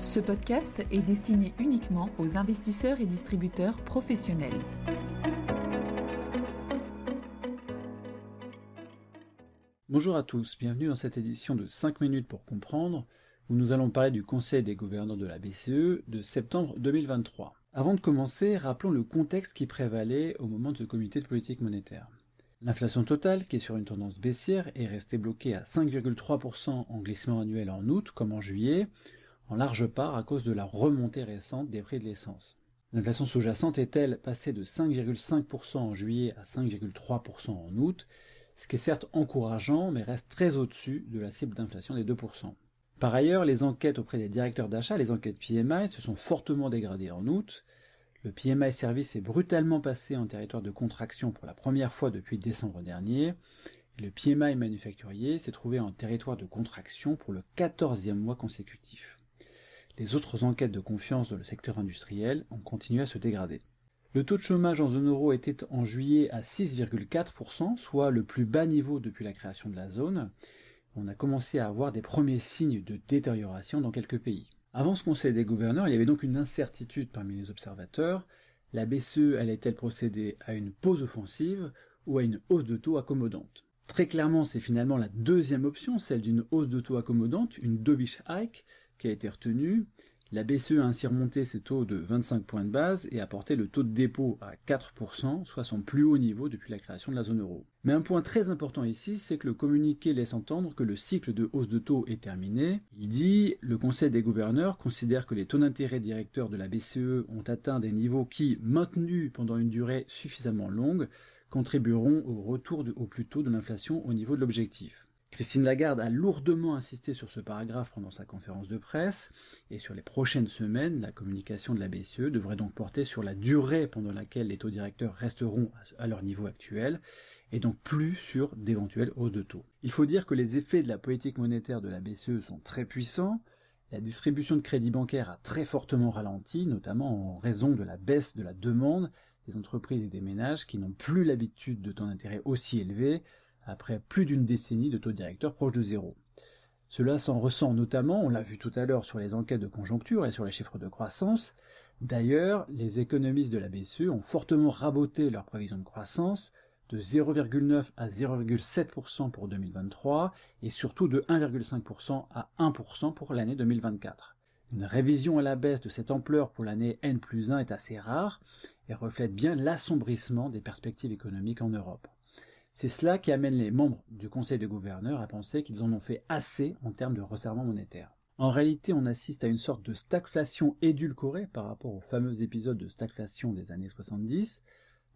Ce podcast est destiné uniquement aux investisseurs et distributeurs professionnels. Bonjour à tous, bienvenue dans cette édition de 5 minutes pour comprendre, où nous allons parler du Conseil des gouverneurs de la BCE de septembre 2023. Avant de commencer, rappelons le contexte qui prévalait au moment de ce comité de politique monétaire. L'inflation totale, qui est sur une tendance baissière, est restée bloquée à 5,3% en glissement annuel en août comme en juillet, en large part à cause de la remontée récente des prix de l'essence. L'inflation sous-jacente est-elle passée de 5,5% en juillet à 5,3% en août, ce qui est certes encourageant, mais reste très au-dessus de la cible d'inflation des 2%. Par ailleurs, les enquêtes auprès des directeurs d'achat, les enquêtes PMI, se sont fortement dégradées en août. Le PMI service est brutalement passé en territoire de contraction pour la première fois depuis décembre dernier, le PMI manufacturier s'est trouvé en territoire de contraction pour le 14e mois consécutif les autres enquêtes de confiance dans le secteur industriel ont continué à se dégrader. Le taux de chômage en zone euro était en juillet à 6,4%, soit le plus bas niveau depuis la création de la zone. On a commencé à avoir des premiers signes de détérioration dans quelques pays. Avant ce conseil des gouverneurs, il y avait donc une incertitude parmi les observateurs. La BCE allait-elle procéder à une pause offensive ou à une hausse de taux accommodante? Très clairement, c'est finalement la deuxième option, celle d'une hausse de taux accommodante, une dovish hike, qui a été retenue. La BCE a ainsi remonté ses taux de 25 points de base et a porté le taux de dépôt à 4%, soit son plus haut niveau depuis la création de la zone euro. Mais un point très important ici, c'est que le communiqué laisse entendre que le cycle de hausse de taux est terminé. Il dit le Conseil des gouverneurs considère que les taux d'intérêt directeurs de la BCE ont atteint des niveaux qui, maintenus pendant une durée suffisamment longue, contribueront au retour au plus tôt de l'inflation au niveau de l'objectif. Christine Lagarde a lourdement insisté sur ce paragraphe pendant sa conférence de presse, et sur les prochaines semaines, la communication de la BCE devrait donc porter sur la durée pendant laquelle les taux directeurs resteront à leur niveau actuel, et donc plus sur d'éventuelles hausses de taux. Il faut dire que les effets de la politique monétaire de la BCE sont très puissants, la distribution de crédit bancaire a très fortement ralenti, notamment en raison de la baisse de la demande des entreprises et des ménages qui n'ont plus l'habitude de taux d'intérêt aussi élevés, après plus d'une décennie de taux directeurs proches de zéro. Cela s'en ressent notamment, on l'a vu tout à l'heure sur les enquêtes de conjoncture et sur les chiffres de croissance. D'ailleurs, les économistes de la BCE ont fortement raboté leurs prévisions de croissance de 0,9 à 0,7% pour 2023 et surtout de 1,5% à 1% pour l'année 2024. Une révision à la baisse de cette ampleur pour l'année N plus 1 est assez rare et reflète bien l'assombrissement des perspectives économiques en Europe. C'est cela qui amène les membres du Conseil de gouverneurs à penser qu'ils en ont fait assez en termes de resserrement monétaire. En réalité, on assiste à une sorte de stagflation édulcorée par rapport aux fameux épisodes de stagflation des années 70.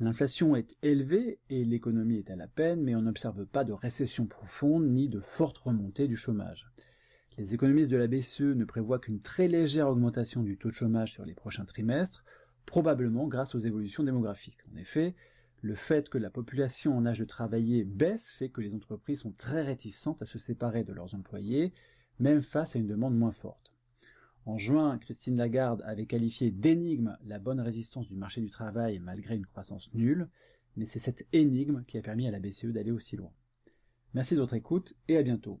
L'inflation est élevée et l'économie est à la peine, mais on n'observe pas de récession profonde ni de forte remontée du chômage. Les économistes de la BCE ne prévoient qu'une très légère augmentation du taux de chômage sur les prochains trimestres, probablement grâce aux évolutions démographiques. En effet, le fait que la population en âge de travailler baisse fait que les entreprises sont très réticentes à se séparer de leurs employés, même face à une demande moins forte. En juin, Christine Lagarde avait qualifié d'énigme la bonne résistance du marché du travail malgré une croissance nulle, mais c'est cette énigme qui a permis à la BCE d'aller aussi loin. Merci de votre écoute et à bientôt.